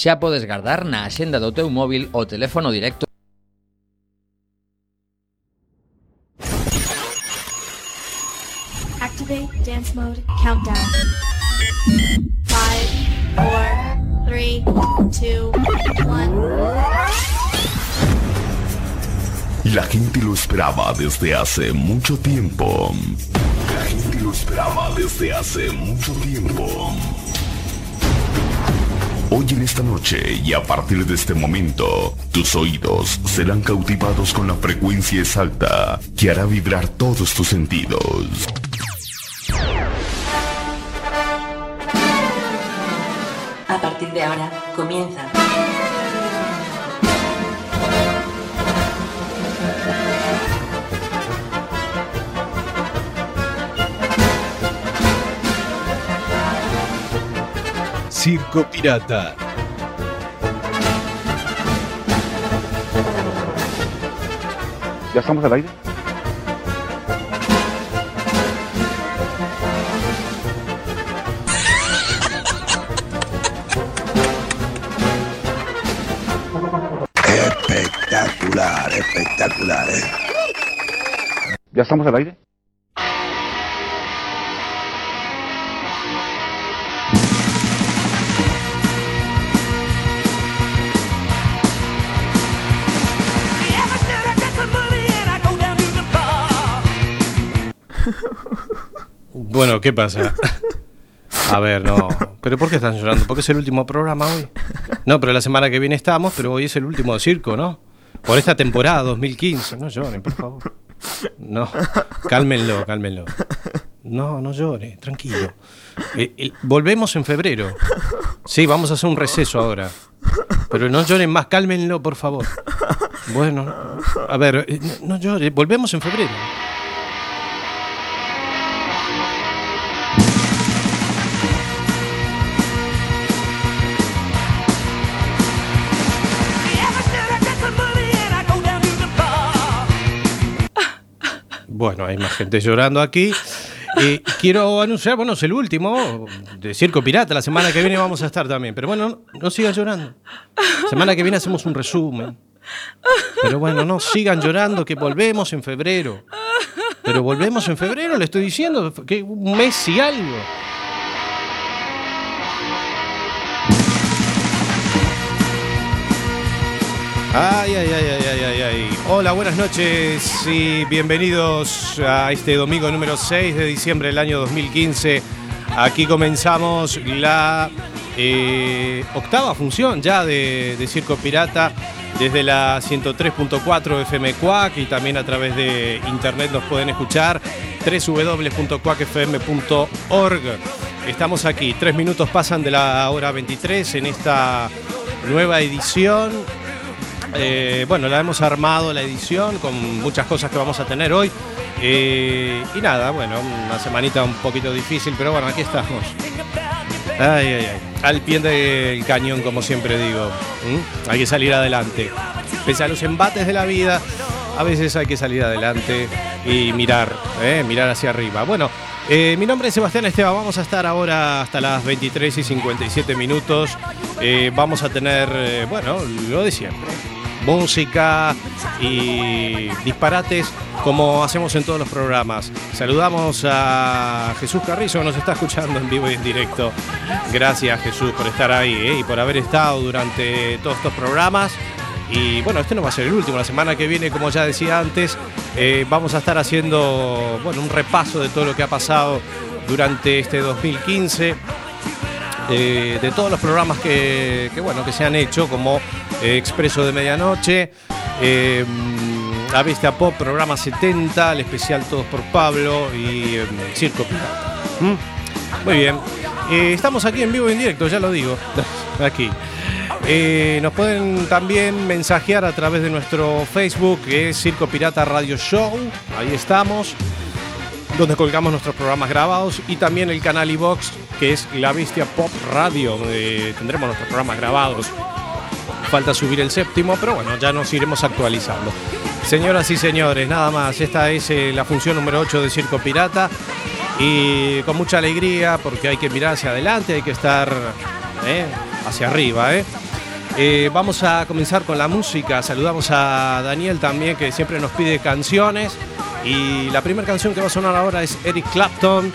xa podes guardar na axenda do teu móvil o teléfono directo Activate dance mode countdown. Five, four, three, two, one. La gente lo esperaba desde hace mucho tiempo. La gente lo esperaba desde hace mucho tiempo. Hoy en esta noche y a partir de este momento, tus oídos serán cautivados con la frecuencia exacta que hará vibrar todos tus sentidos. A partir de ahora comienza. Circo Pirata. ¿Ya estamos al aire? Espectacular, espectacular, ¿eh? ¿Ya estamos al aire? Bueno, ¿qué pasa? A ver, no. ¿Pero por qué están llorando? Porque es el último programa hoy. No, pero la semana que viene estamos, pero hoy es el último circo, ¿no? Por esta temporada 2015. No lloren, por favor. No, cálmenlo, cálmenlo. No, no llore, tranquilo. Eh, volvemos en febrero. Sí, vamos a hacer un receso ahora. Pero no lloren más, cálmenlo, por favor. Bueno, a ver, eh, no, no llore, volvemos en febrero. Bueno, hay más gente llorando aquí. Y quiero anunciar, bueno, es el último de Circo Pirata. La semana que viene vamos a estar también. Pero bueno, no, no sigan llorando. Semana que viene hacemos un resumen. Pero bueno, no sigan llorando, que volvemos en febrero. Pero volvemos en febrero, le estoy diciendo, que un mes y algo. Ay, ay, ay, ay, ay, ay. Hola, buenas noches y bienvenidos a este domingo número 6 de diciembre del año 2015. Aquí comenzamos la eh, octava función ya de, de Circo Pirata desde la 103.4 FM Cuac y también a través de internet nos pueden escuchar www.cuacfm.org. Estamos aquí, tres minutos pasan de la hora 23 en esta nueva edición eh, bueno, la hemos armado la edición con muchas cosas que vamos a tener hoy. Eh, y nada, bueno, una semanita un poquito difícil, pero bueno, aquí estamos. Ay, ay. Al pie del cañón, como siempre digo. Hay que salir adelante. Pese a los embates de la vida, a veces hay que salir adelante y mirar, ¿eh? mirar hacia arriba. Bueno, mi nombre es Sebastián Esteban, vamos a estar ahora hasta las 23 y 57 minutos. Vamos a tener, bueno, lo de siempre. Música y disparates como hacemos en todos los programas. Saludamos a Jesús Carrizo nos está escuchando en vivo y en directo. Gracias Jesús por estar ahí ¿eh? y por haber estado durante todos estos programas. Y bueno, este no va a ser el último. La semana que viene, como ya decía antes, eh, vamos a estar haciendo bueno, un repaso de todo lo que ha pasado durante este 2015. Eh, de todos los programas que, bueno, que se han hecho, como eh, Expreso de Medianoche, eh, La Bestia Pop, programa 70, el especial Todos por Pablo y eh, Circo Pirata. ¿Mm? Muy bien. Estamos aquí en vivo y en directo, ya lo digo. Aquí. Nos pueden también mensajear a través de nuestro Facebook, que es Circo Pirata Radio Show. Ahí estamos. Donde colgamos nuestros programas grabados y también el canal iBox, que es La Bestia Pop Radio, donde tendremos nuestros programas grabados. Falta subir el séptimo, pero bueno, ya nos iremos actualizando. Señoras y señores, nada más. Esta es eh, la función número 8 de Circo Pirata. Y con mucha alegría, porque hay que mirar hacia adelante, hay que estar eh, hacia arriba. ¿eh? Eh, vamos a comenzar con la música. Saludamos a Daniel también, que siempre nos pide canciones. Y la primera canción que va a sonar ahora es Eric Clapton,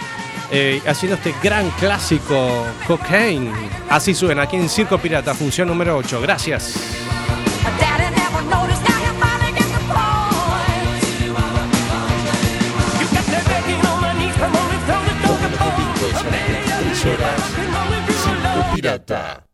eh, haciendo este gran clásico, Cocaine. Así suena aquí en Circo Pirata, función número 8. Gracias. Circo Pirata.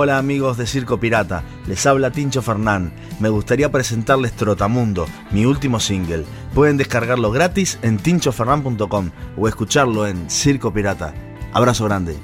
Hola amigos de Circo Pirata, les habla Tincho Fernán. Me gustaría presentarles Trotamundo, mi último single. Pueden descargarlo gratis en tinchofernan.com o escucharlo en Circo Pirata. Abrazo grande.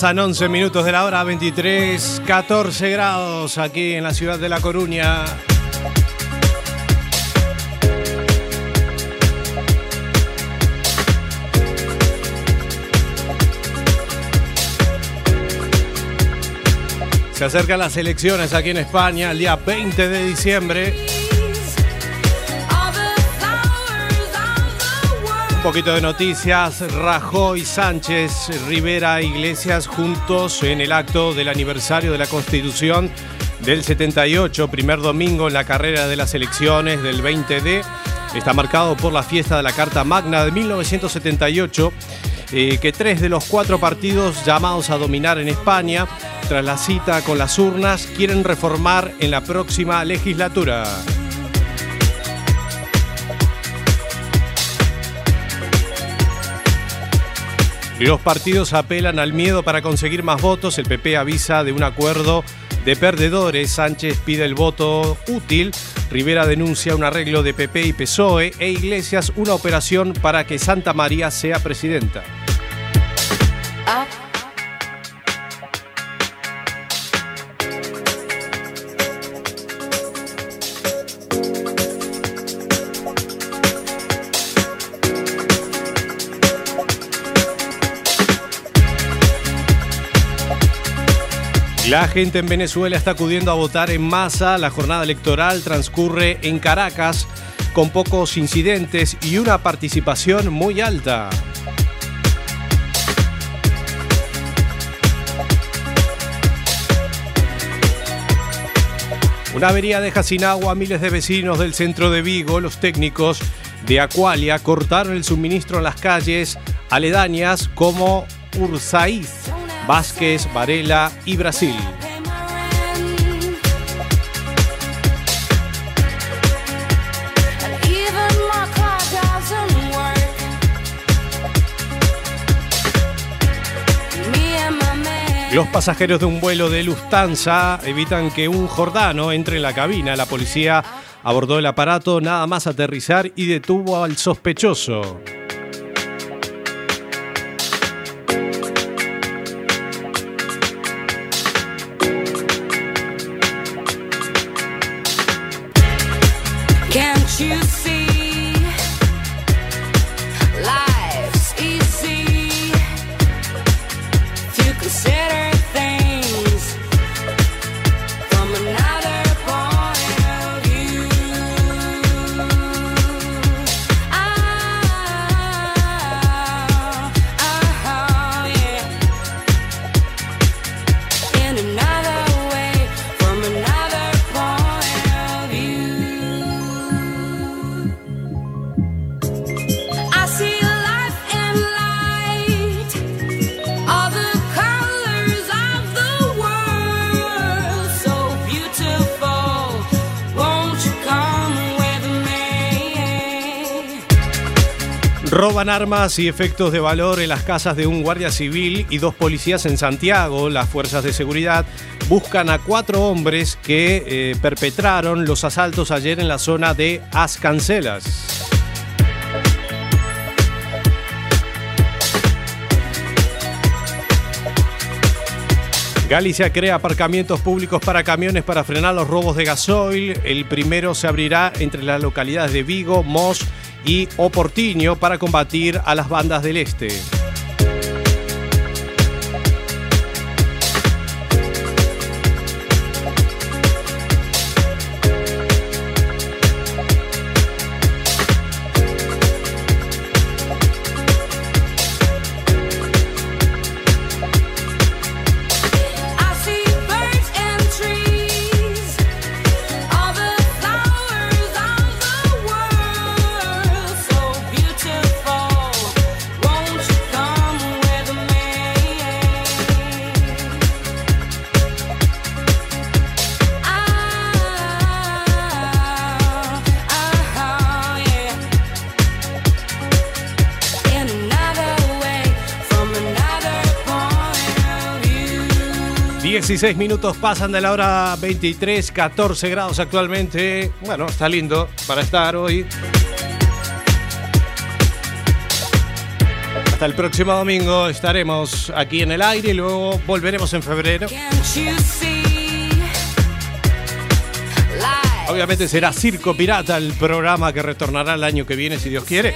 Pasan 11 minutos de la hora 23, 14 grados aquí en la ciudad de La Coruña. Se acercan las elecciones aquí en España el día 20 de diciembre. Un poquito de noticias. Rajoy, Sánchez, Rivera, Iglesias juntos en el acto del aniversario de la Constitución del 78, primer domingo en la carrera de las elecciones del 20D. Está marcado por la fiesta de la Carta Magna de 1978, eh, que tres de los cuatro partidos llamados a dominar en España, tras la cita con las urnas, quieren reformar en la próxima legislatura. Los partidos apelan al miedo para conseguir más votos. El PP avisa de un acuerdo de perdedores. Sánchez pide el voto útil. Rivera denuncia un arreglo de PP y PSOE. E Iglesias una operación para que Santa María sea presidenta. La gente en Venezuela está acudiendo a votar en masa. La jornada electoral transcurre en Caracas con pocos incidentes y una participación muy alta. Una avería deja sin agua a miles de vecinos del centro de Vigo. Los técnicos de Aqualia cortaron el suministro en las calles aledañas como Ursaiz, Vázquez, Varela y Brasil. Los pasajeros de un vuelo de Lufthansa evitan que un jordano entre en la cabina. La policía abordó el aparato nada más aterrizar y detuvo al sospechoso. Armas y efectos de valor en las casas de un guardia civil y dos policías en Santiago. Las fuerzas de seguridad buscan a cuatro hombres que eh, perpetraron los asaltos ayer en la zona de Ascancelas. Galicia crea aparcamientos públicos para camiones para frenar los robos de gasoil. El primero se abrirá entre las localidades de Vigo, Mos y Oportiño para combatir a las bandas del este. 16 minutos pasan de la hora 23, 14 grados actualmente. Bueno, está lindo para estar hoy. Hasta el próximo domingo estaremos aquí en el aire y luego volveremos en febrero. Obviamente será Circo Pirata el programa que retornará el año que viene, si Dios quiere.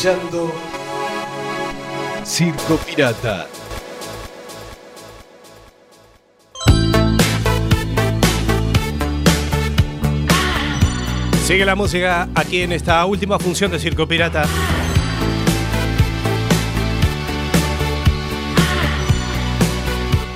Escuchando Circo Pirata. Sigue la música aquí en esta última función de Circo Pirata.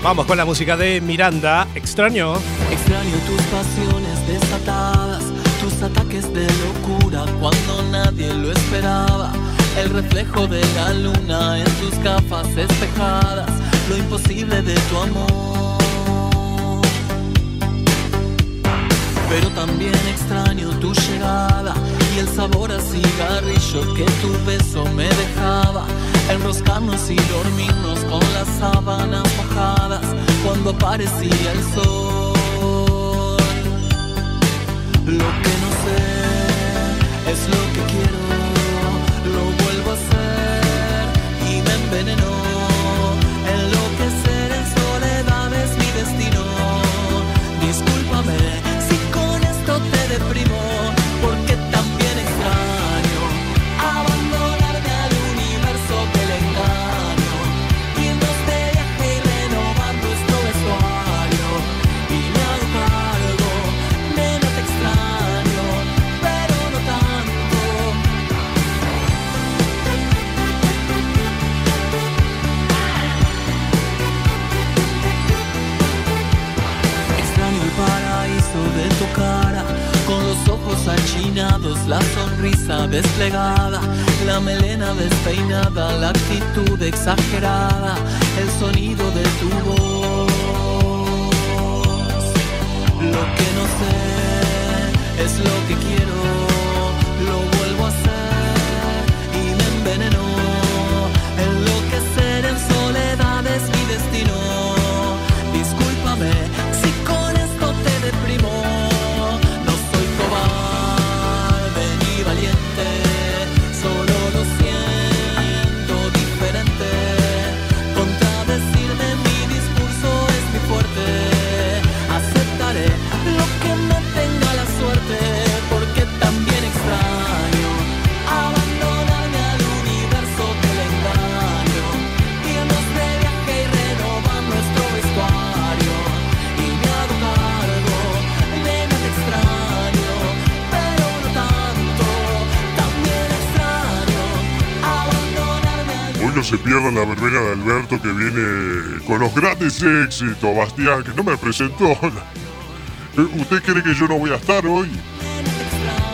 Vamos con la música de Miranda, extraño. Extraño tus pasiones desatadas, tus ataques de locura cuando nadie lo esperaba. El reflejo de la luna en tus gafas espejadas, lo imposible de tu amor. Pero también extraño tu llegada y el sabor a cigarrillo que tu beso me dejaba. Enroscarnos y dormirnos con las sábanas mojadas cuando aparecía el sol. Lo que no sé es lo que quiero, la sonrisa desplegada, la melena despeinada, la actitud exagerada, el sonido de tu voz. La verbena de Alberto que viene con los grandes éxitos, Bastián, que no me presentó. ¿Usted cree que yo no voy a estar hoy?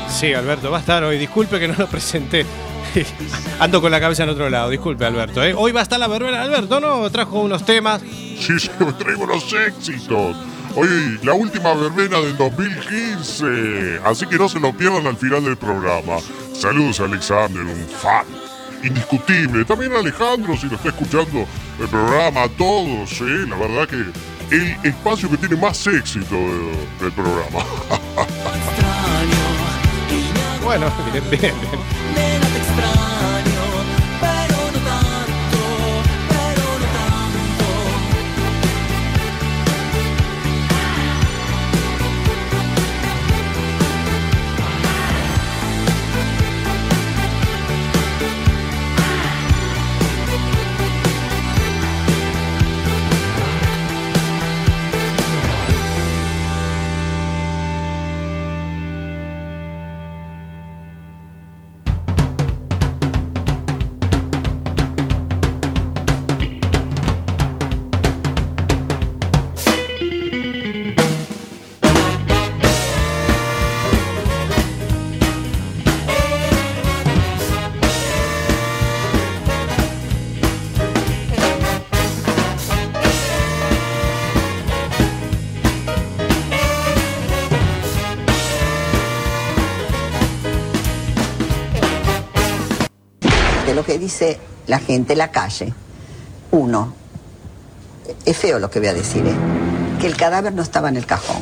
Sí, Alberto, va a estar hoy. Disculpe que no lo presenté. Ando con la cabeza en otro lado. Disculpe, Alberto. ¿eh? Hoy va a estar la verbena de Alberto, ¿no? Trajo unos temas. Sí, sí, traigo los éxitos. Hoy la última verbena del 2015. Así que no se lo pierdan al final del programa. Saludos Alexander, un fan. Indiscutible. También Alejandro, si lo está escuchando el programa, todos, ¿eh? La verdad que el espacio que tiene más éxito de- del programa. Bueno, bien, bien. Dice la gente, la calle. Uno, es feo lo que voy a decir, ¿eh? que el cadáver no estaba en el cajón.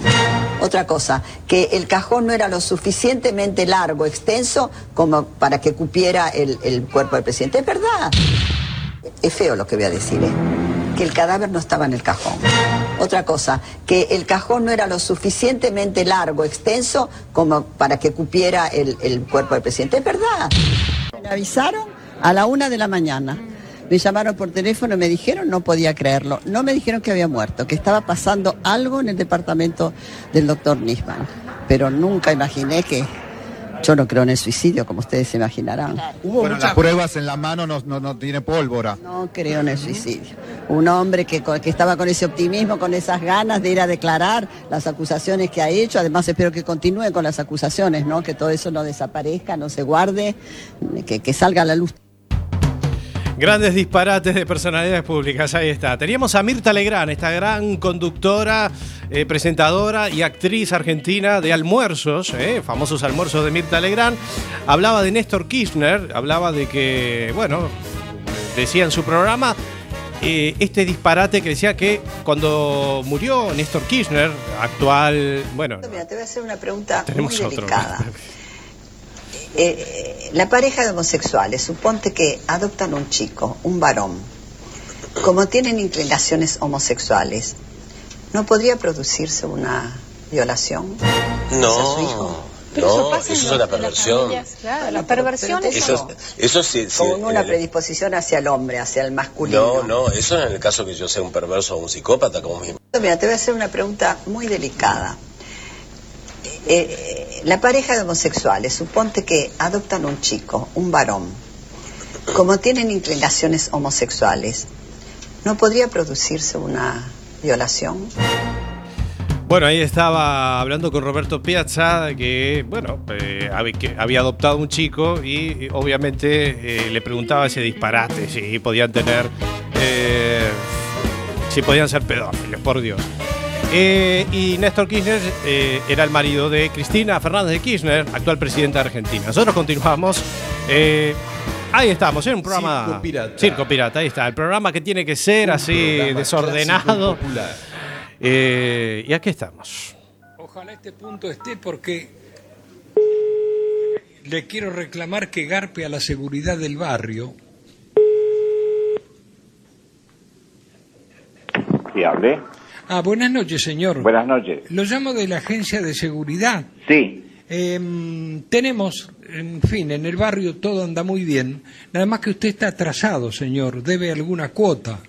Otra cosa, que el cajón no era lo suficientemente largo, extenso, como para que cupiera el, cuerpo del presidente. Es verdad. Es feo lo que voy a decir, ¿eh? que el cadáver no estaba en el cajón. Otra cosa, que el cajón no era lo suficientemente largo, extenso, como para que cupiera el, el cuerpo del presidente. Es verdad. Me avisaron a la una de la mañana. Me llamaron por teléfono y me dijeron, no podía creerlo. No me dijeron que había muerto, que estaba pasando algo en el departamento del doctor Nisman. Pero nunca imaginé que yo no creo en el suicidio, como ustedes se imaginarán. Bueno, las pruebas en la mano no, no, no tiene pólvora. No creo en el suicidio. Un hombre que, que estaba con ese optimismo, con esas ganas de ir a declarar las acusaciones que ha hecho. Además, espero que continúe con las acusaciones, ¿no? Que todo eso no desaparezca, no se guarde, que, que salga a la luz. Grandes disparates de personalidades públicas, ahí está. Teníamos a Mirta Legrand, esta gran conductora, eh, presentadora y actriz argentina de almuerzos, eh, famosos almuerzos de Mirta Legrand. Hablaba de Néstor Kirchner, hablaba de que, bueno, decía en su programa eh, este disparate que decía que cuando murió Néstor Kirchner, actual, bueno, Mira, te voy a hacer una pregunta tenemos muy otro. Eh, la pareja de homosexuales, suponte que adoptan un chico, un varón. Como tienen inclinaciones homosexuales, ¿no podría producirse una violación? No, Pero no, eso pasa es una las perversión. familias, claro, la perversión es Eso, eso sí, sí, con una eh, predisposición hacia el hombre, hacia el masculino. No, no, eso en el caso que yo sea un perverso o un psicópata como mi Mira, te voy a hacer una pregunta muy delicada. Eh, la pareja de homosexuales, suponte que adoptan un chico, un varón. Como tienen inclinaciones homosexuales, ¿no podría producirse una violación? Bueno, ahí estaba hablando con Roberto Piazza, que, bueno, eh, había adoptado un chico y obviamente eh, le preguntaba ese disparate, si podían tener, eh, si podían ser pedófilos, por Dios. Eh, y Néstor Kirchner eh, era el marido de Cristina Fernández de Kirchner, actual presidenta de Argentina. Nosotros continuamos. eh, ahí estamos, en un programa. Circo Pirata. Circo Pirata, ahí está. El programa que tiene que ser así desordenado. y. Eh, aquí estamos. Ojalá este punto esté porque le quiero reclamar que garpe a la seguridad del barrio. ¿Sí hablé? Ah, buenas noches, señor. Buenas noches. Lo llamo de la agencia de seguridad. Sí. Em, tenemos, en fin, en el barrio todo anda muy bien. Nada más que usted está atrasado, señor. Debe alguna cuota.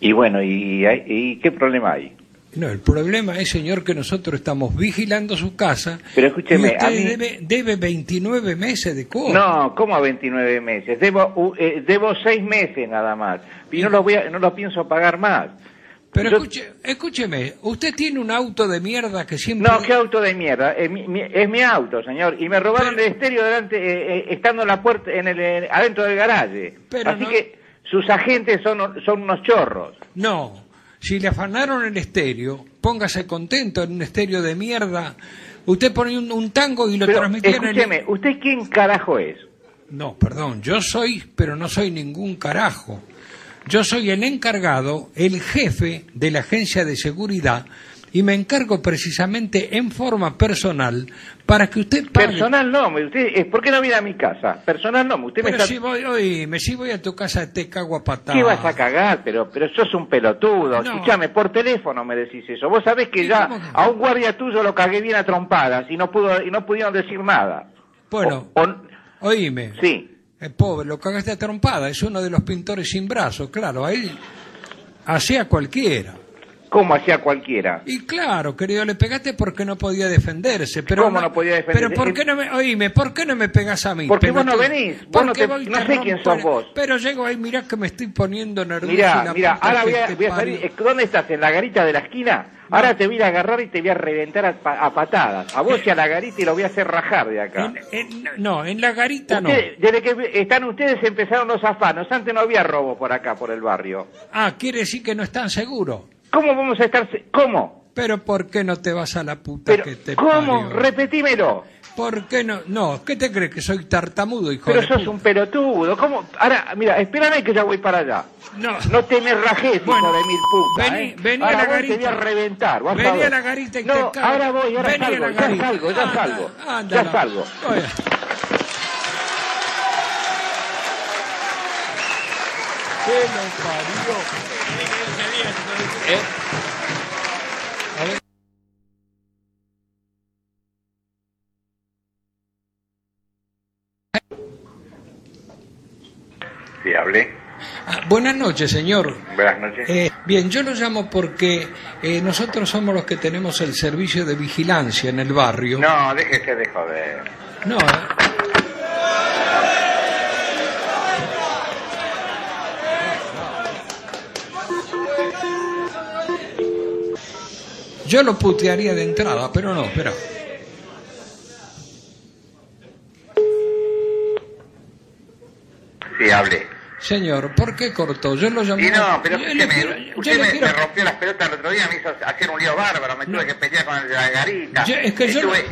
Y bueno, ¿y, hay- y qué problema hay? No, el problema es, señor, que nosotros estamos vigilando su casa. Pero escúcheme, y usted a mí- debe, debe 29 meses de cuota. No, ¿cómo a 29 meses? Debo, u- eh, debo 6 meses nada más. Y no los, voy a- no los pienso pagar más. Pero Yo- escuche, escúcheme, usted tiene un auto de mierda que siempre... No, qué auto de mierda. Es mi, mi- es mi auto, señor. Y me robaron el estéreo delante, eh, eh, estando en la puerta, en el, eh, adentro del garaje. Pero Así no- que sus agentes son, son unos chorros. No, si le afanaron el estéreo, póngase contento en un estéreo de mierda. Usted pone un, un tango y lo Pero, transmitieron en... escúcheme, ¿usted quién carajo es? No, perdón, yo soy, pero no soy ningún carajo. Yo soy el encargado, el jefe de la agencia de seguridad y me encargo precisamente en forma personal para que usted pague. Personal no, usted, ¿por qué no viene a mi casa? Personal no, usted me está... si voy, oíme, si voy a tu casa te cago a patadas. ¿Qué vas a cagar? Pero, pero sos un pelotudo. No. Escuchame, por teléfono me decís eso. Vos sabés que ya a un guardia tuyo lo cagué bien a trompadas y no pudo y no pudieron decir nada. Bueno, oíme. Sí. Pobre, lo cagaste a trompada, es uno de los pintores sin brazos, claro, a él hacía cualquiera. ¿Cómo hacía cualquiera? Y claro, querido, le pegaste porque no podía defenderse. Pero ¿Cómo no podía defenderse? Pero ¿por qué no me, oíme, ¿por qué no me pegas a mí? Porque vos no venís, vos ¿Por no te- voy no sé quién sos vos. Pero llego ahí, mirá que me estoy poniendo nervioso. Mirá, mirá, ahora voy a, voy a salir. eh, ¿Dónde estás? ¿En la garita de la esquina? Ahora te voy a agarrar y te voy a reventar a, a patadas. A vos y a la garita y lo voy a hacer rajar de acá. En- no, en la garita no. Desde que están ustedes empezaron los afanos. Antes no había robo por acá, por el barrio. Ah, quiere decir que no están seguros. ¿Cómo vamos a estar? ¿Cómo? Pero ¿por qué no te vas a la puta Pero, que te ¿Cómo? parió? Repetímelo. ¿Por qué no? No, ¿qué te crees que soy tartamudo, hijo Pero de sos puta? un pelotudo. ¿Cómo? Ahora, mira, espérame que ya voy para allá. No. No te me rajes, hijo de mil puta. vení- ¿eh? vení ahora a la voy, te voy a garita. reventar. vas a Vení a la garita y no, te cago. ahora voy, ahora Vení a salgo. la Ya garita. salgo, ya Anda, salgo. anda, ya salgo. Oye. ¿Qué lo parió? Sí, hablé. Ah, buenas noches, señor. Buenas noches. Eh, bien, yo lo llamo porque eh, nosotros somos los que tenemos el servicio de vigilancia en el barrio. No, déjese de joder. No, eh. Yo lo putearía de entrada, pero no, espera. Sí, hablé. Señor, ¿por qué cortó? Yo lo llamo. Y no, pero usted le me, quiero- me rompió las pelotas el otro día, me hizo hacer un lío bárbaro, me tuve que pelear con el de la garita. Yo- es que yo Estuve-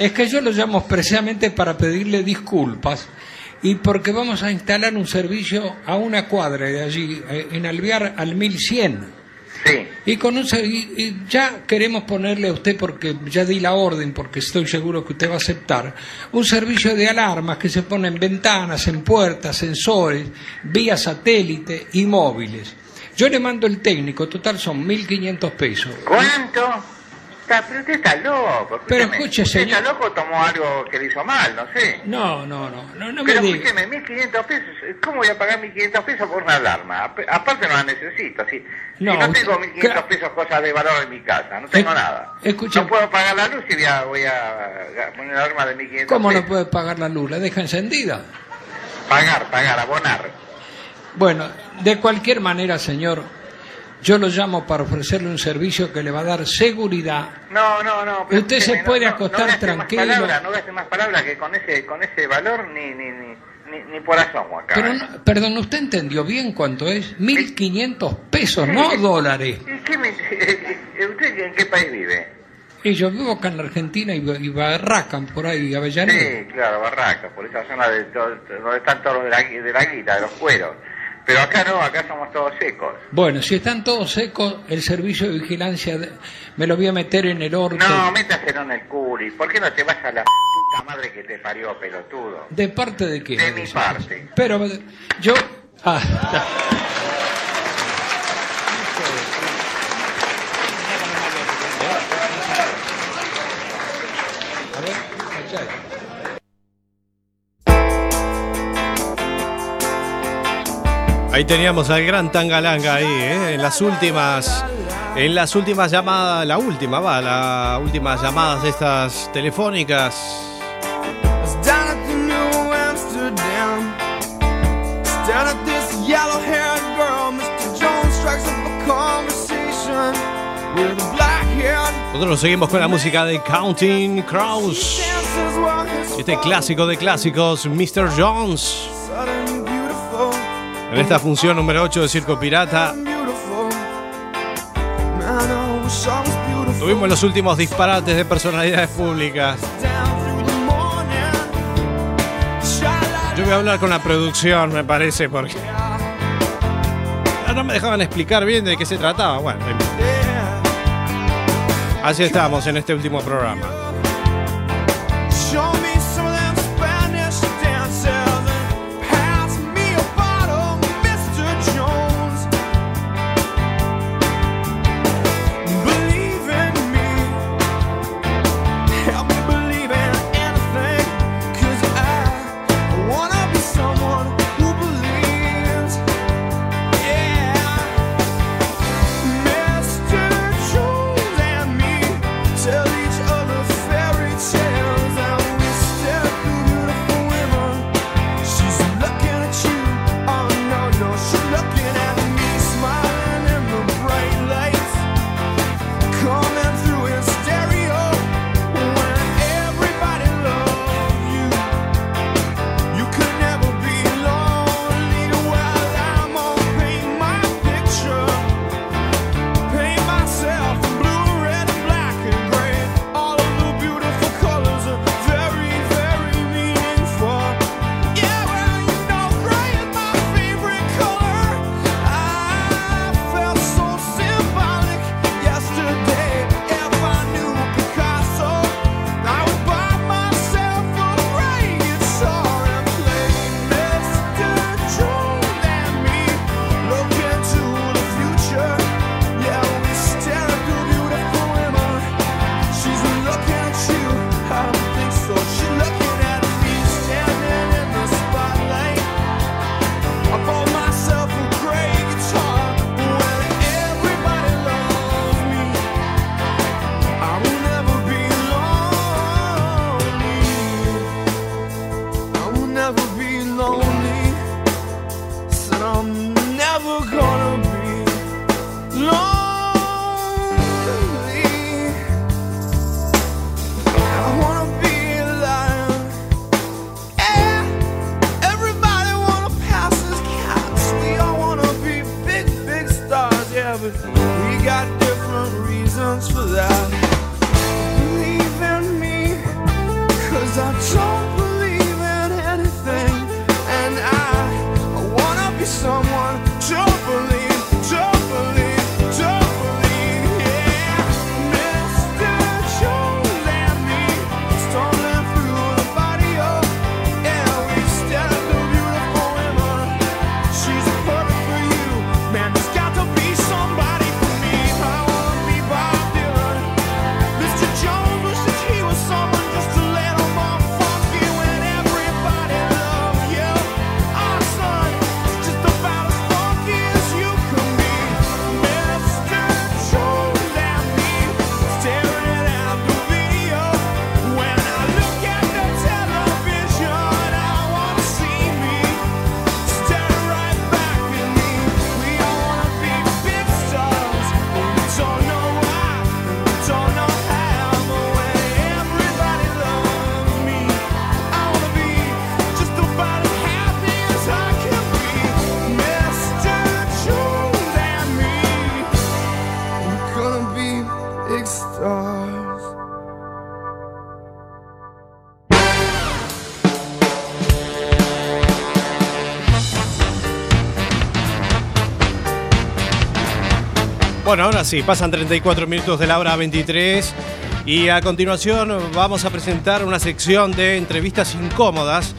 Es que yo lo llamo expresamente para pedirle disculpas y porque vamos a instalar un servicio a una cuadra de allí, eh, en Alvear al 1100. Sí. Y, con un, y ya queremos ponerle a usted, porque ya di la orden, porque estoy seguro que usted va a aceptar, un servicio de alarmas que se pone en ventanas, en puertas, sensores, vía satélite y móviles. Yo le mando el técnico, total son 1.500 pesos. ¿Cuánto? Está- pero usted está loco. Pero escuche, Usted señor. está loco tomó algo que le hizo mal, no sé. No, no, no, no, no me Pero diga. escúcheme, 1.500 pesos, ¿cómo voy a pagar 1.500 pesos por una alarma? Ap- Aparte no la necesito, si No, si no usted- tengo 1.500 pesos cosas de valor en mi casa, no tengo Eh, nada. escuche- No puedo pagar la luz y voy a, voy a poner una alarma de 1.500 ¿Cómo pesos. no puede pagar la luz? ¿La deja encendida? Pagar, pagar, abonar. Bueno, de cualquier manera, señor, yo lo llamo para ofrecerle un servicio que le va a dar seguridad. No, no, no. pero Usted se puede no, acostar no tranquilo. Más palabras, no gaste más palabras que con ese, con ese valor ni, ni, ni, ni, ni por asomo acá. Pero, ¿eh? no- perdón, ¿usted entendió bien cuánto es? 1.500 pesos, no dólares. ¿Y qué me- ¿Usted en qué país vive? Y yo vivo acá en la Argentina y, y Barracan, por ahí, Avellaneda. Sí, claro, Barraca, por esa zona de donde están todos los de la, de la guita, de los cueros. Pero acá no, acá somos todos secos. Bueno, si están todos secos, el servicio de vigilancia de- me lo voy a meter en el orto. No, métaselo en el culi. ¿Por qué no te vas a la puta madre que te parió, pelotudo? ¿De parte de qué? De mi parte. Pero yo... Ah, ya. A ver, Ahí teníamos al gran Tangalanga ahí, ¿eh? en las últimas, en las últimas llamadas, la última, va, las últimas llamadas de estas telefónicas. Nosotros seguimos con la música de Counting Crows. Este clásico de clásicos, Mr. Jones. En esta función número 8 de Circo Pirata, tuvimos los últimos disparates de personalidades públicas. Yo voy a hablar con la producción, me parece, porque no me dejaban explicar bien de qué se trataba. Bueno, en- así estamos en este último programa. Bueno, ahora sí, pasan 34 minutos de la hora 23 y a continuación vamos a presentar una sección de entrevistas incómodas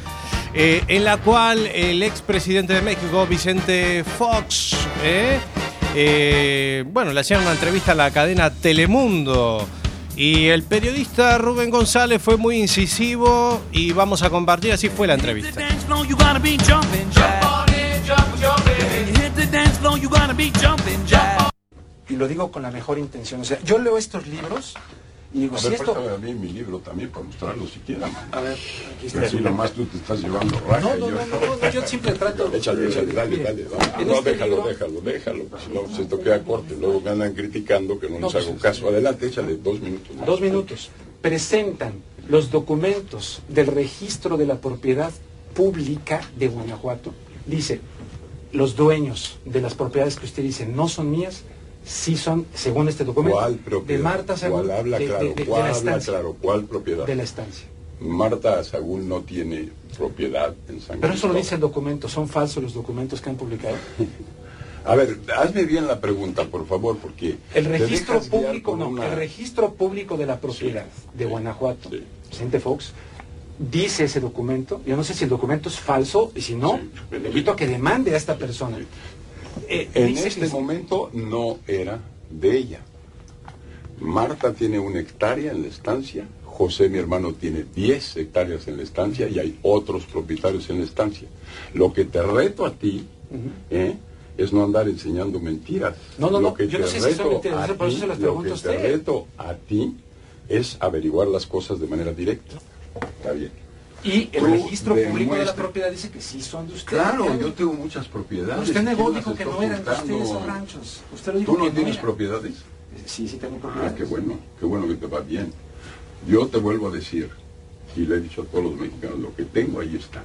eh, en la cual el expresidente de México, Vicente Fox, eh, eh, bueno, le hacían una entrevista a la cadena Telemundo y el periodista Rubén González fue muy incisivo y vamos a compartir, así fue la entrevista. Lo digo con la mejor intención. O sea, yo leo estos libros y digo, A si ver, esto... a mí mi libro también para mostrarlo si quieran. A ver, aquí está. Así nomás tú te estás llevando raja. No, no, yo- no, no, no, yo siempre trato... Échale, échale, dale, dale. en No, este déjalo, libro- déjalo, déjalo. pues, Si no, se esto queda corto. Luego me andan criticando que no, No, les pues, hago caso. Adelante, échale dos minutos más. Dos minutos. Presentan los documentos del registro de la propiedad pública de Guanajuato. Dice, los dueños de las propiedades que usted dice no son mías, sí son, según este documento, de Marta Sagún, ¿Cuál habla de, claro? de- de- de ¿Cuál la habla claro? ¿Cuál propiedad? De la estancia. Marta Sagún no tiene propiedad en San Pero eso lo dice el documento, son falsos los documentos que han publicado. A ver, hazme bien la pregunta, por favor, porque... El registro público, no, una- el registro público de la propiedad de Guanajuato, Vicente Fox, dice ese documento, yo no sé si el documento es falso, y si no, le invito a que demande a esta persona. Eh, En este que- momento no era de ella. Marta tiene una hectárea en la estancia, José, mi hermano, tiene 10 hectáreas en la estancia y hay otros propietarios en la estancia. Lo que te reto a ti ¿eh? es no andar enseñando mentiras. No, no, Lo no, que yo no sé si son mentiras, a por eso se las Lo pregunto que a te reto a ti es averiguar las cosas de manera directa. Está bien. Y el registro público de la propiedad dice que sí son de usted. Claro, yo tengo muchas propiedades. Usted negó, ¿Quién las dijo que no eran de ustedes esos ranchos. Usted lo dijo ¿Tú no que tienes propiedades? Sí, sí tengo Ah, propiedades. qué bueno, qué bueno que te va bien. Yo te vuelvo a decir, y le he dicho a todos los mexicanos, lo que tengo ahí está.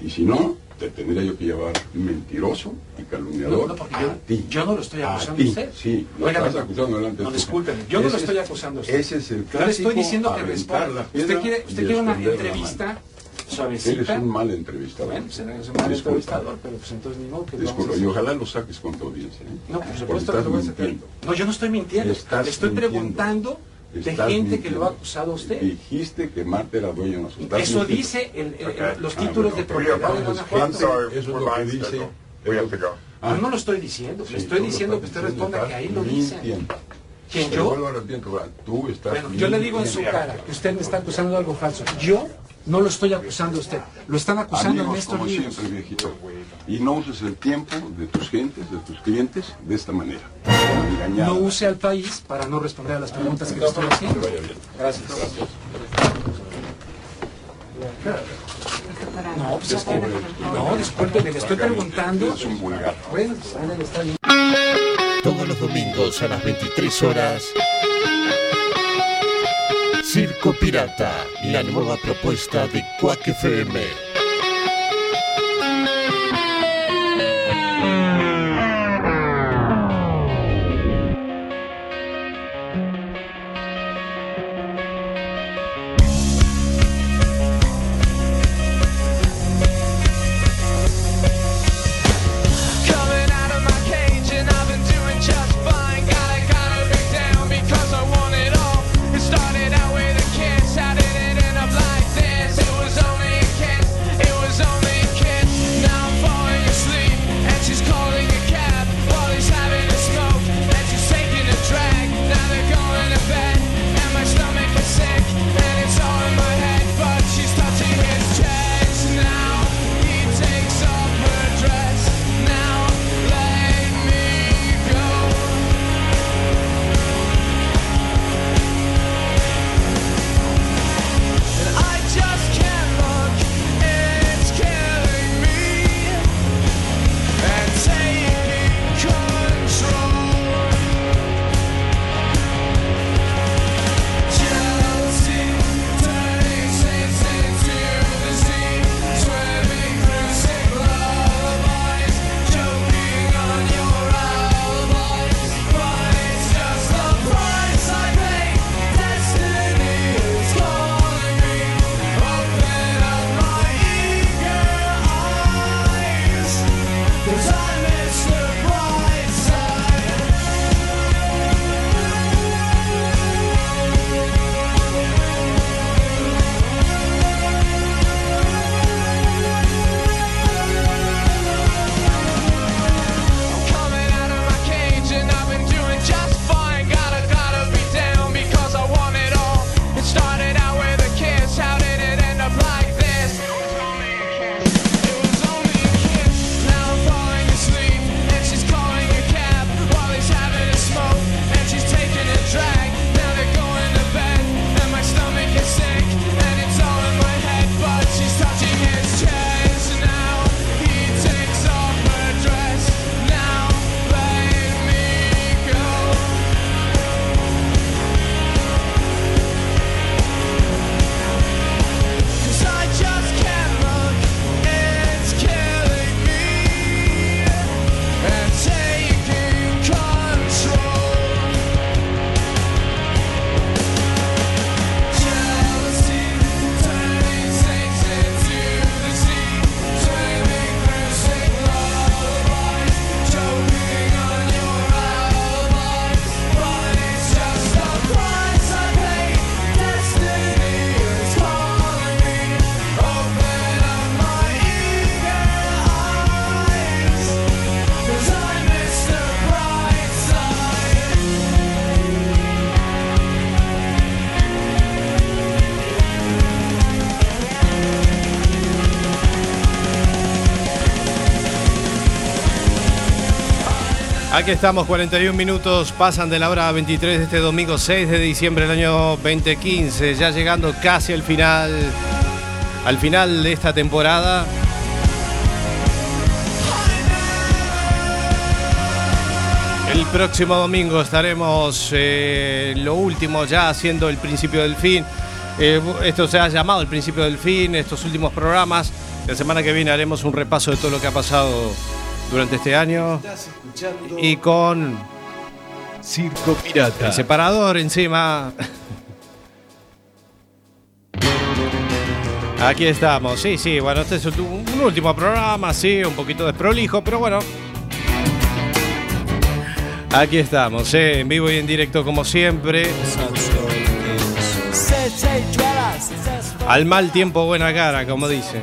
Y si no, te tendría yo que llevar mentiroso y calumniador No, no, yo- a ti. yo no lo estoy acusando a usted. Sí, lo estás acusando delante no, de discúlpeme, yo no lo estoy es- acusando a usted. Ese es el Yo le estoy diciendo que responda. Usted quiere, usted quiere una entrevista suavecita. Eres un mal entrevistador. Bueno, pues eres un mal entrevistador, pero pues entonces ni modo que Disculpa, y ojalá lo saques con tu audiencia. ¿eh? No, por supuesto que lo voy a sacar. No, yo no estoy mintiendo. Estás Le estoy mintiendo. preguntando de gente que lo ha acusado a usted. Dijiste que Marta era dueña de una sustancia. Eso dice el- el- los títulos de propiedad de Guanajuato. Eso es lo que dice. Yo no lo estoy diciendo, le estoy diciendo que usted responda que ahí lo dice. ¿Quién, yo? tú estás Bueno, yo le digo en su cara que usted me está acusando de algo falso. Yo no lo estoy acusando a usted. Lo están acusando en Amigos, estos como libros. siempre, viejito. Y no uses el tiempo de tus gentes, de tus clientes, de esta manera. Engañada. No use al país para no responder a las preguntas que le estoy haciendo. Gracias. No, pues es que- no, disculpe, le estoy preguntando. Es un vulgar. Bueno, pues, está bien. Todos los domingos a las 23 horas. Circo Pirata, la nueva propuesta de Quack FM. Aquí estamos, 41 minutos, pasan de la hora 23 de este domingo 6 de diciembre del año 2015, ya llegando casi al final, al final de esta temporada. El próximo domingo estaremos eh, lo último ya haciendo el principio del fin. Eh, esto se ha llamado el principio del fin, estos últimos programas. La semana que viene haremos un repaso de todo lo que ha pasado durante este año. Y con Circo Pirata. el separador encima. Aquí estamos, sí, sí, bueno, este es un, un último programa, sí, un poquito desprolijo, pero bueno. Aquí estamos, eh, en vivo y en directo como siempre. Al mal tiempo buena cara, como dice.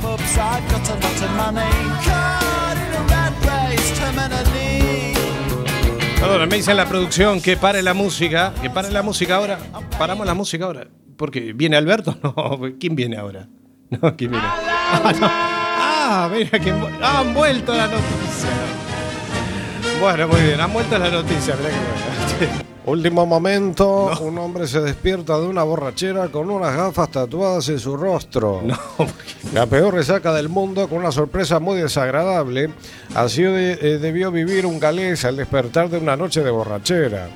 Perdón, me dicen la producción que pare la música. Que pare la música ahora. Paramos la música ahora. Porque viene Alberto. No, ¿quién viene ahora? No, ¿quién viene? Ah, no. Ah, mira que han vuelto la noticia. Bueno, muy bien, han vuelto la noticia. Mirá que bueno. Último momento, un hombre se despierta de una borrachera con unas gafas tatuadas en su rostro. La peor resaca del mundo con una sorpresa muy desagradable. Así de- eh, debió vivir un galés al despertar de una noche de borrachera.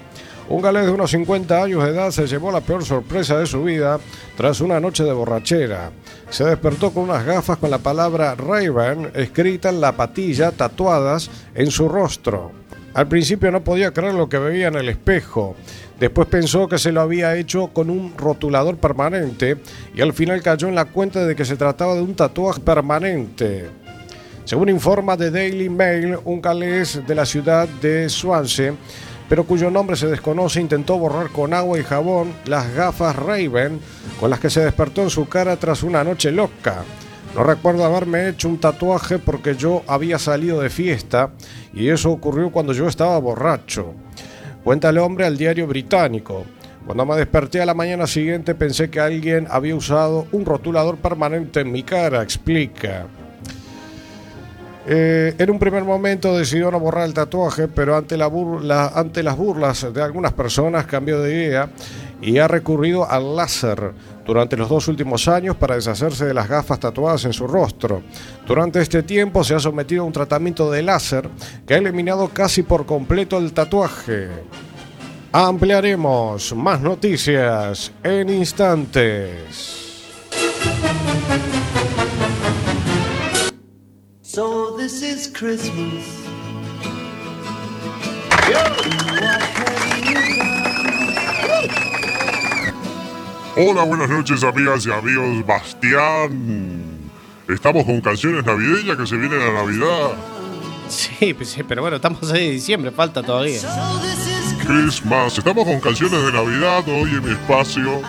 Un galés de unos 50 años de edad se llevó la peor sorpresa de su vida tras una noche de borrachera. Se despertó con unas gafas con la palabra Raven escrita en la patilla tatuadas en su rostro. Al principio no podía creer lo que veía en el espejo. Después pensó que se lo había hecho con un rotulador permanente y al final cayó en la cuenta de que se trataba de un tatuaje permanente. Según informa The Daily Mail, un galés de la ciudad de Swansea, pero cuyo nombre se desconoce, intentó borrar con agua y jabón las gafas Raven con las que se despertó en su cara tras una noche loca. No recuerdo haberme hecho un tatuaje porque yo había salido de fiesta y eso ocurrió cuando yo estaba borracho. Cuenta el hombre al diario británico. Cuando me desperté a la mañana siguiente pensé que alguien había usado un rotulador permanente en mi cara, explica. Eh, en un primer momento decidió no borrar el tatuaje, pero ante, ante las burlas de algunas personas cambió de idea y ha recurrido al láser durante los dos últimos años para deshacerse de las gafas tatuadas en su rostro. Durante este tiempo se ha sometido a un tratamiento de láser que ha eliminado casi por completo el tatuaje. Ampliaremos más noticias en instantes. So this is Christmas. Hola, buenas noches amigas y amigos. Bastián. Estamos con canciones navideñas que se viene la Navidad. Sí, pues sí, pero bueno, estamos ahí en diciembre, falta todavía. Christmas. Estamos con canciones de Navidad hoy en mi espacio.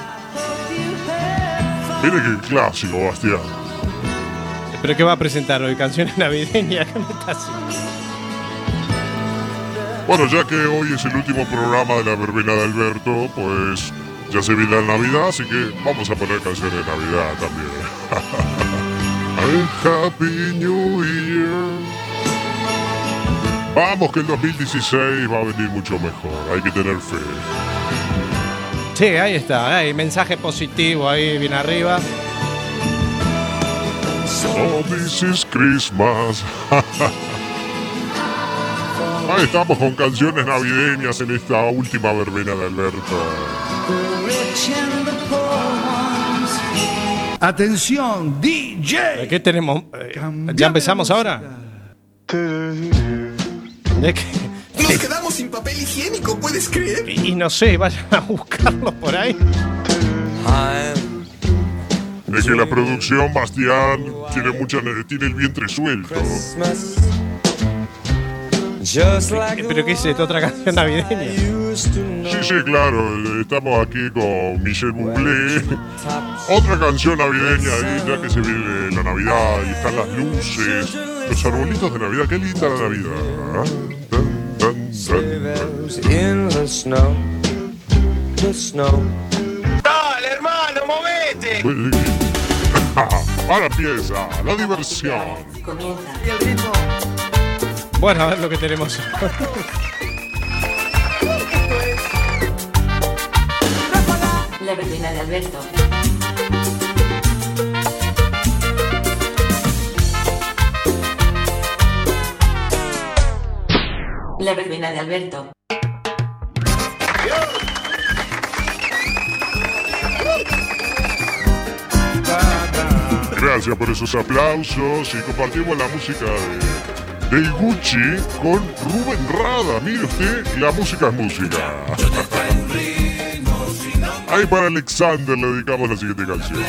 Mire qué clásico, Bastián. ¿Pero qué va a presentar hoy? ¿Canciones navideñas? ¿Qué me está haciendo? Bueno, ya que hoy es el último programa de la verbena de Alberto, pues ya se viene la Navidad, así que vamos a poner canciones de Navidad también. Happy New Year. Vamos que el 2016 va a venir mucho mejor, hay que tener fe. Sí, ahí está, hay mensaje positivo ahí bien arriba. Oh, this is Christmas. Ahí estamos con canciones navideñas en esta última verbena de Alberto. Atención, DJ. ¿Qué tenemos? Eh, ¿Ya empezamos ahora? ¿De qué? Nos quedamos sin papel higiénico, ¿puedes creer? Y, y no sé, vayan a buscarlo por ahí. Es que la producción, Bastián, tiene, mucha, tiene el vientre suelto. Eh, ¿Pero qué es esto? ¿Otra canción navideña? Sí, sí, claro. Estamos aquí con Michel Bublé. Otra canción navideña ahí, ya que se viene la Navidad y están las luces, los arbolitos de Navidad. Qué linda la Navidad. Snow. Dale, hermano, movete. Ahora pieza, la diversión. Comienza. Bueno, a ver lo que tenemos. La vecina de Alberto. La vecina de Alberto. Gracias por esos aplausos y compartimos la música de, de Gucci con Rubén Rada. Mire usted, la música es música. Ahí para Alexander le dedicamos la siguiente canción.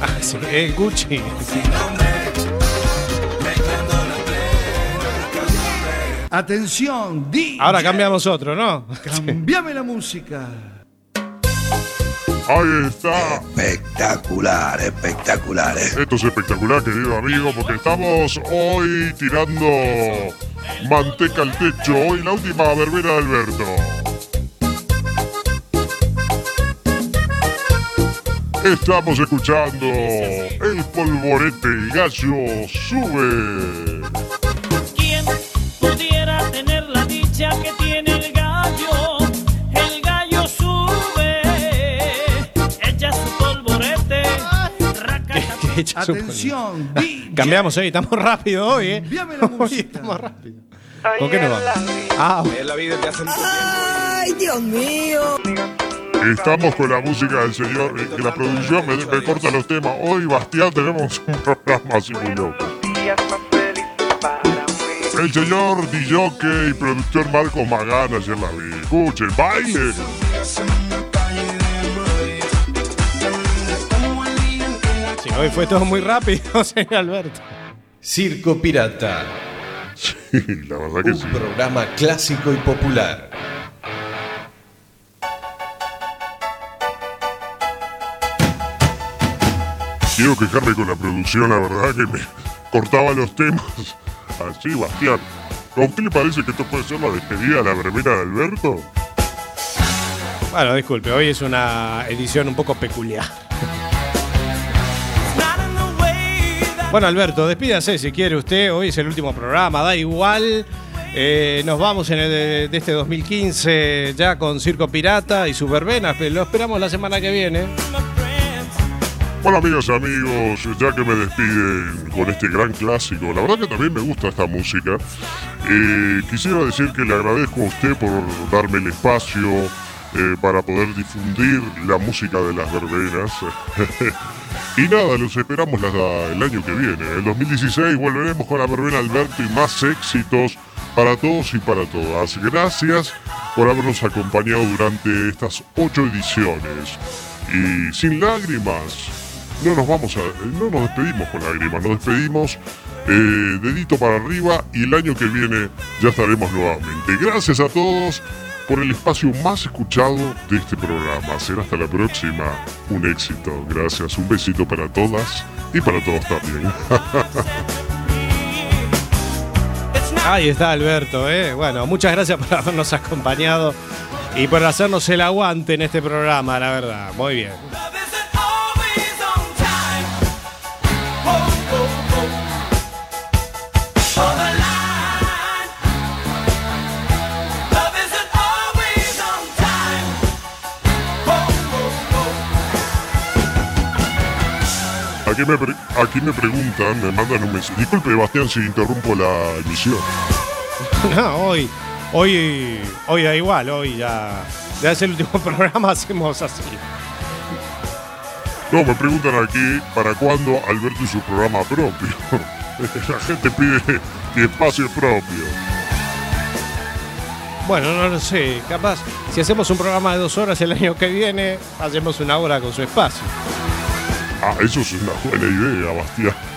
Ah, sí, eh, Gucci. Atención, di. Ahora cambiamos otro, ¿no? Cambiame la música. Ahí está. Espectacular, espectacular. eh. Esto es espectacular, querido amigo, porque estamos hoy tirando manteca al techo. Hoy la última verbena de Alberto. Estamos escuchando el polvorete, el gallo sube. Su Atención, polvo. Cambiamos hoy, estamos rápido hoy, ¿eh? Cambiame la Hoy música. estamos rápido. ¿Con qué nos vamos? Ah, la vida te hace ¡Ay, Dios mío! Estamos con la música del señor, eh, que la producción me, me corta los temas. Hoy, Bastián, tenemos un programa así muy loco. El señor DJ y productor Marcos Magana, ayer la vi. Escuchen, baile. Hoy fue todo muy rápido, señor Alberto. Circo Pirata. Sí, la verdad que Un sí. programa clásico y popular. Quiero quejarme con la producción, la verdad que me cortaba los temas. Así, Bastián. ¿A usted le parece que esto puede ser la despedida de la verbena de Alberto? Bueno, disculpe, hoy es una edición un poco peculiar. Bueno, Alberto, despídase si quiere usted. Hoy es el último programa, da igual. Eh, nos vamos en el de, de este 2015 ya con Circo Pirata y sus verbenas. pero Lo esperamos la semana que viene. Bueno, amigas y amigos, ya que me despiden con este gran clásico, la verdad que también me gusta esta música. eh, quisiera decir que le agradezco a usted por darme el espacio eh, para poder difundir la música de las verbenas. y nada, los esperamos el año que viene. En el 2016 volveremos con la verbena Alberto y más éxitos para todos y para todas. Gracias por habernos acompañado durante estas ocho ediciones. Y sin lágrimas, no nos vamos no nos despedimos con lágrimas, nos despedimos eh, dedito para arriba y el año que viene ya estaremos nuevamente. Gracias a todos por el espacio más escuchado de este programa. Será hasta la próxima. Un éxito. Gracias. Un besito para todas y para todos también. Ahí está Alberto, ¿eh? Bueno, muchas gracias por habernos acompañado y por hacernos el aguante en este programa, la verdad. Muy bien. Aquí me, pre- aquí me preguntan, me mandan un mensaje. Disculpe, Bastián, si interrumpo la emisión. No, hoy, hoy, hoy da igual, hoy ya, ya es el último programa, hacemos así. No, me preguntan aquí para cuándo Alberto y su programa propio. La gente pide mi espacio propio. Bueno, no lo sé, capaz, si hacemos un programa de dos horas el año que viene, hacemos una hora con su espacio. Ah, eso es una buena idea, Bastián.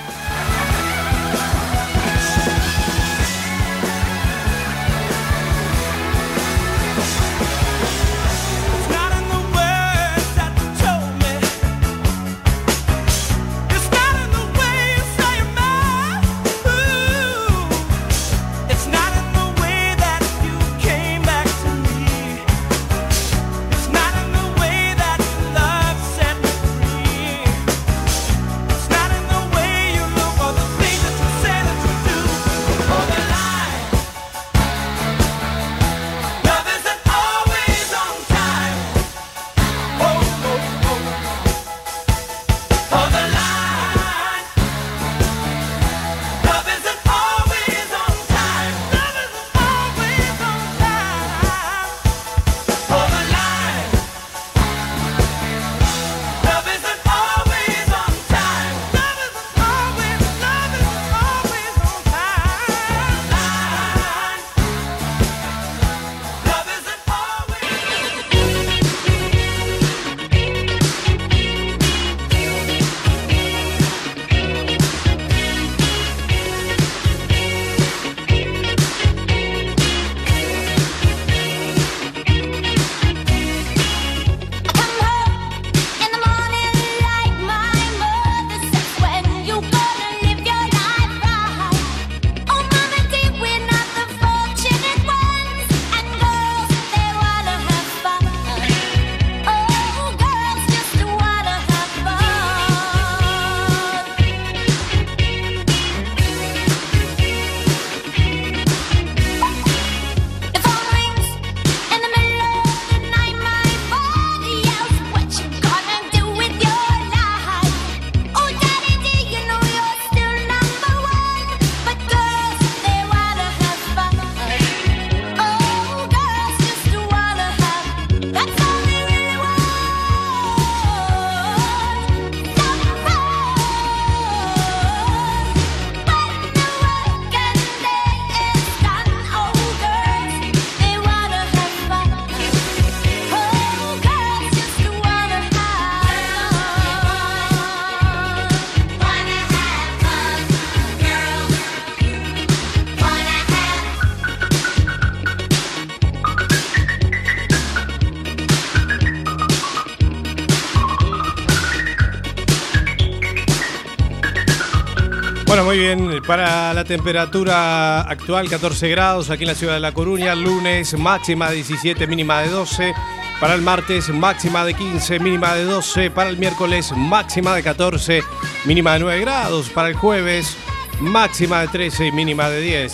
Muy bien. Para la temperatura actual, 14 grados aquí en la ciudad de La Coruña. Lunes, máxima de 17, mínima de 12. Para el martes, máxima de 15, mínima de 12. Para el miércoles, máxima de 14, mínima de 9 grados. Para el jueves, máxima de 13 y mínima de 10.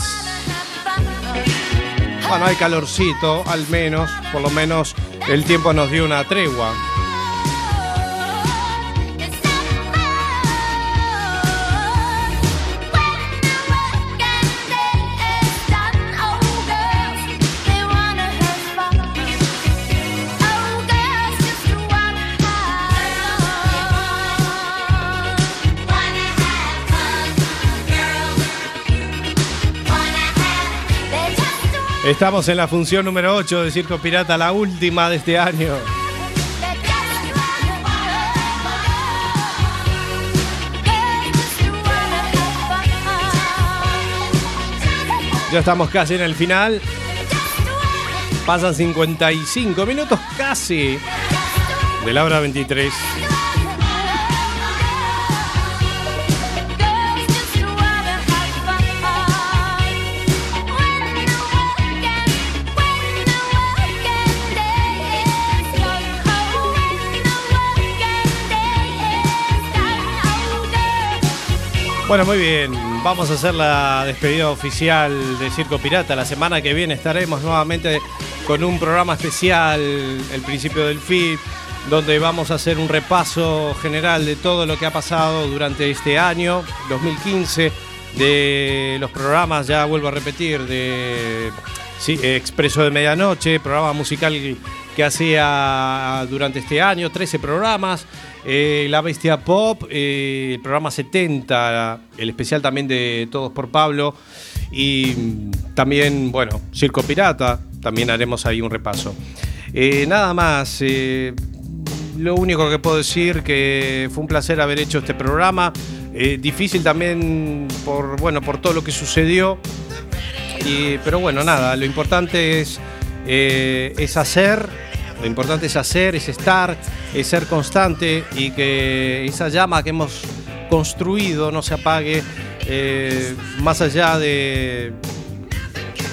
Bueno, hay calorcito, al menos. Por lo menos el tiempo nos dio una tregua. Estamos en la función número 8 de Circo Pirata, la última de este año. Ya estamos casi en el final. Pasan 55 minutos casi de la hora 23. Bueno, muy bien. Vamos a hacer la despedida oficial de Circo Pirata. La semana que viene estaremos nuevamente con un programa especial, el principio del FIP, donde vamos a hacer un repaso general de todo lo que ha pasado durante este año 2015, de los programas, ya vuelvo a repetir, de sí, Expreso de Medianoche, programa musical que hacía durante este año, 13 programas. Eh, la Bestia Pop, eh, el programa 70, el especial también de Todos por Pablo. Y también, bueno, Circo Pirata, también haremos ahí un repaso. Eh, nada más, eh, lo único que puedo decir que fue un placer haber hecho este programa. Eh, difícil también por, bueno, por todo lo que sucedió. Y- pero bueno, nada, lo importante es, eh, es hacer, lo importante es hacer, es estar, es ser constante y que esa llama que hemos construido no se apague eh, más allá de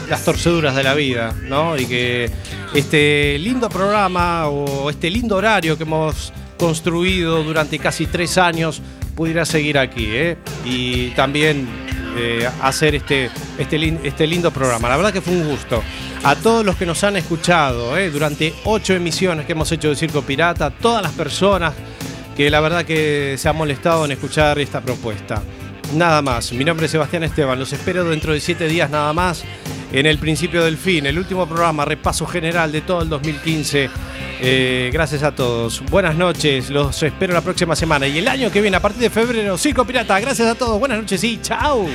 las torceduras de la vida, ¿no? Y que este lindo programa o este lindo horario que hemos construido durante casi tres años pudiera seguir aquí, ¿eh? Y también hacer este, este, este lindo programa. La verdad que fue un gusto. A todos los que nos han escuchado ¿eh? durante ocho emisiones que hemos hecho de Circo Pirata, todas las personas que la verdad que se han molestado en escuchar esta propuesta. Nada más, mi nombre es Sebastián Esteban, los espero dentro de siete días nada más en el principio del fin, el último programa, repaso general de todo el 2015. Eh, gracias a todos, buenas noches, los espero la próxima semana y el año que viene, a partir de febrero, Circo Pirata, gracias a todos, buenas noches y chao.